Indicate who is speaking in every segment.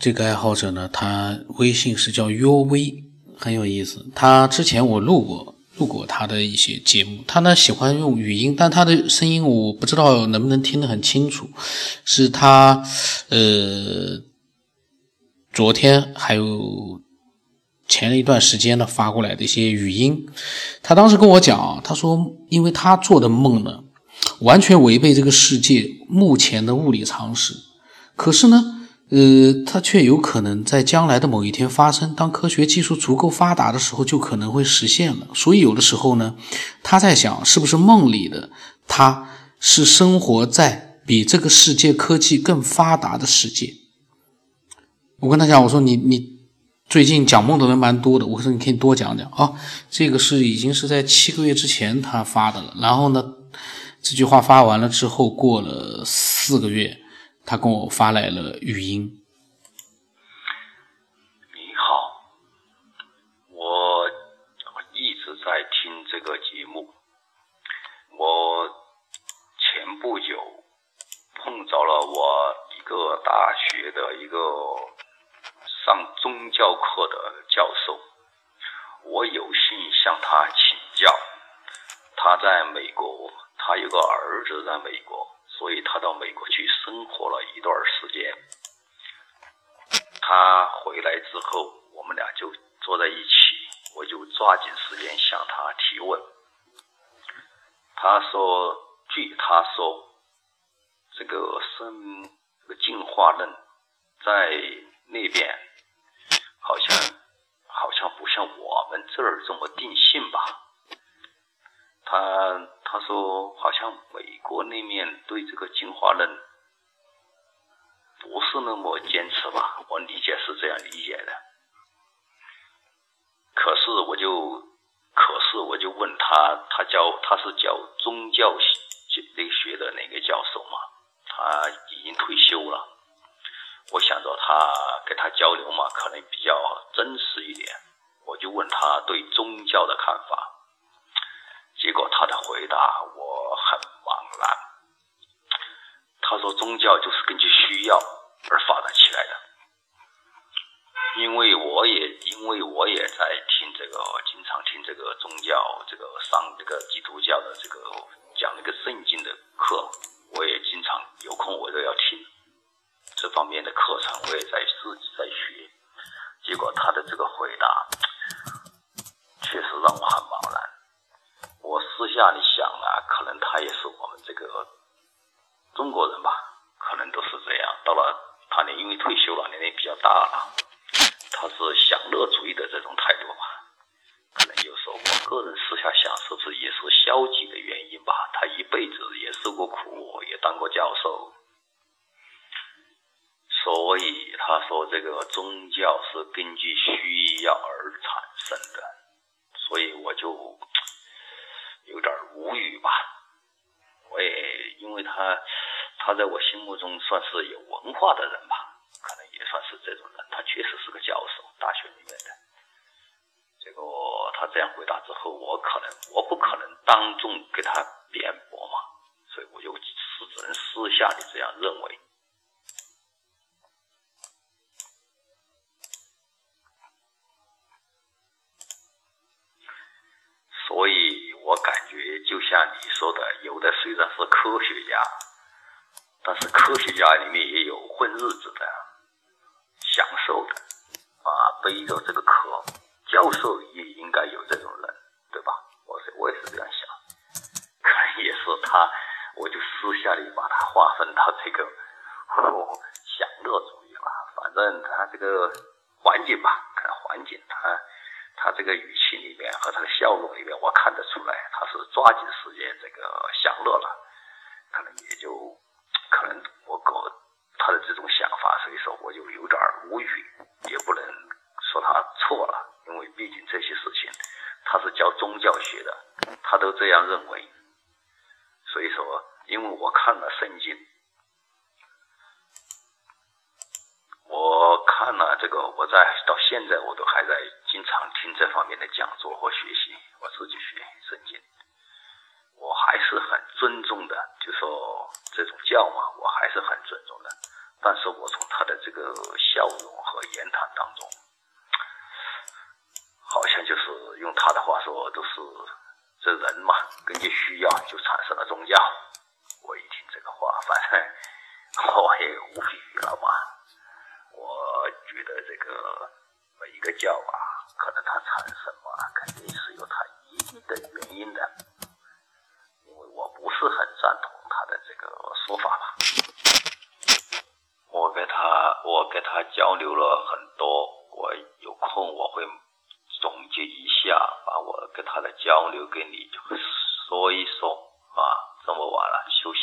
Speaker 1: 这个爱好者呢，他微信是叫约微，很有意思。他之前我录过录过他的一些节目，他呢喜欢用语音，但他的声音我不知道能不能听得很清楚。是他呃，昨天还有前一段时间呢发过来的一些语音。他当时跟我讲，他说，因为他做的梦呢，完全违背这个世界目前的物理常识，可是呢。呃，它却有可能在将来的某一天发生。当科学技术足够发达的时候，就可能会实现了。所以，有的时候呢，他在想，是不是梦里的他是生活在比这个世界科技更发达的世界？我跟他讲，我说你你最近讲梦的人蛮多的，我说你可以多讲讲啊。这个是已经是在七个月之前他发的了。然后呢，这句话发完了之后，过了四个月。他跟我发来了语音。
Speaker 2: 你好，我一直在听这个节目。我前不久碰着了我一个大学的一个上宗教课的教授，我有幸向他请教。他在美国，他有个儿子在美国。所以他到美国去生活了一段时间。他回来之后，我们俩就坐在一起，我就抓紧时间向他提问。他说：“据他说，这个生这个进化论在那边好像好像不像我们这儿这么定性吧？”他。他说：“好像美国那面对这个进化论不是那么坚持吧？我理解是这样理解的。可是我就，可是我就问他，他教他是教宗教类学的那个教授嘛？他已经退休了。我想着他跟他交流嘛，可能比较真实一点。我就问他对宗教的看法。”回答我很茫然。他说：“宗教就是根据需要而发展起来的。”因为我也因为我也在听这个，经常听这个宗教这个上这个基督教的这个讲那个圣经的课，我也经常有空我都要听这方面的课程，我也在自己在学。结果他的这个回答确实让我很茫然。我私下里想啊，可能他也是我们这个中国人吧，可能都是这样。到了他年因为退休了，年龄比较大了，他是享乐主义的这种态度吧。可能有时候我个人私下想，是不是也是消极的原因吧？他一辈子也受过苦，也当过教授，所以他说这个宗教是根据需要而产生的，所以我就。有点无语吧，我也因为他，他在我心目中算是有文化的人吧，可能也算是这种人。他确实是个教授，大学里面的。结果他这样回答之后，我可能我不可能当众给他辩驳嘛，所以我就是只能私下里这样认为。所以。我感觉就像你说的，有的虽然是科学家，但是科学家里面也有混日子的、享受的，啊，背着这个壳，教授也应该有这种人，对吧？我是我也是这样想，可能也是他，我就私下里把他划分到这个享乐主义了。反正他这个环境吧，看环境他。他这个语气里面和他的笑容里面，我看得出来，他是抓紧时间这个享乐了，可能也就可能我搞他的这种想法，所以说我就有点无语，也不能说他错了，因为毕竟这些事情他是教宗教学的，他都这样认为，所以说，因为我看了圣经。我看了这个，我在到现在我都还在经常听这方面的讲座和学习，我自己学圣经，我还是很尊重的。就说这种教嘛，我还是很尊重的。但是我从他的这个笑容和言谈当中，好像就是用他的话说，都是这人嘛，根据需要就产生了宗教。我一听这个话，反正 我也无语了嘛。我觉得这个每一个教啊，可能它产生嘛，肯定是有它一定的原因的。因为我不是很赞同他的这个说法吧。我跟他，我跟他交流了很多，我有空我会一下，把我跟他的交流跟你说一说啊。这么晚了，休息。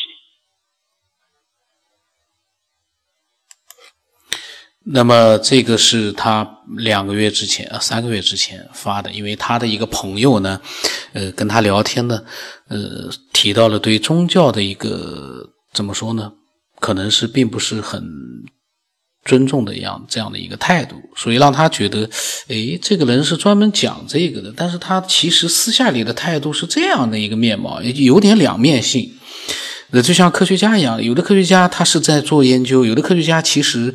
Speaker 1: 那么这个是他两个月之前啊，三个月之前发的，因为他的一个朋友呢，呃，跟他聊天呢，呃，提到了对宗教的一个怎么说呢？可能是并不是很尊重的样这样的一个态度，所以让他觉得，诶，这个人是专门讲这个的，但是他其实私下里的态度是这样的一个面貌，有点两面性。那就像科学家一样，有的科学家他是在做研究，有的科学家其实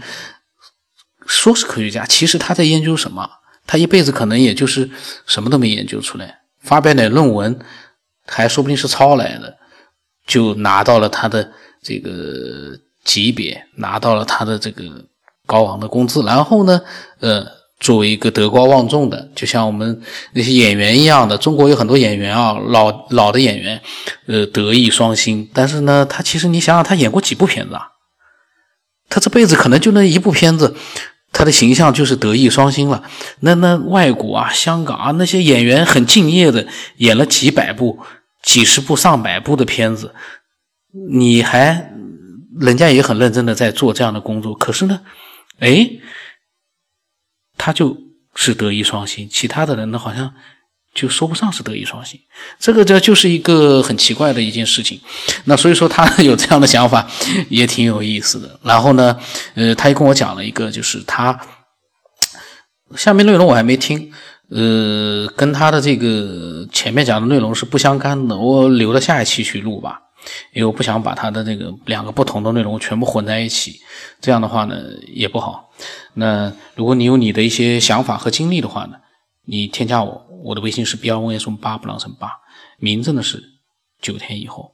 Speaker 1: 说是科学家，其实他在研究什么？他一辈子可能也就是什么都没研究出来，发表点论文，还说不定是抄来的，就拿到了他的。这个级别拿到了他的这个高昂的工资，然后呢，呃，作为一个德高望重的，就像我们那些演员一样的，中国有很多演员啊，老老的演员，呃，德艺双馨。但是呢，他其实你想想，他演过几部片子啊？他这辈子可能就那一部片子，他的形象就是德艺双馨了。那那外国啊，香港啊，那些演员很敬业的，演了几百部、几十部、上百部的片子。你还，人家也很认真的在做这样的工作，可是呢，哎，他就是德艺双馨，其他的人呢好像就说不上是德艺双馨，这个这就是一个很奇怪的一件事情。那所以说他有这样的想法也挺有意思的。然后呢，呃，他也跟我讲了一个，就是他下面内容我还没听，呃，跟他的这个前面讲的内容是不相干的，我留到下一期去录吧。因为我不想把它的这个两个不同的内容全部混在一起，这样的话呢也不好。那如果你有你的一些想法和经历的话呢，你添加我，我的微信是 brns 八布朗森八，名字呢是九天以后。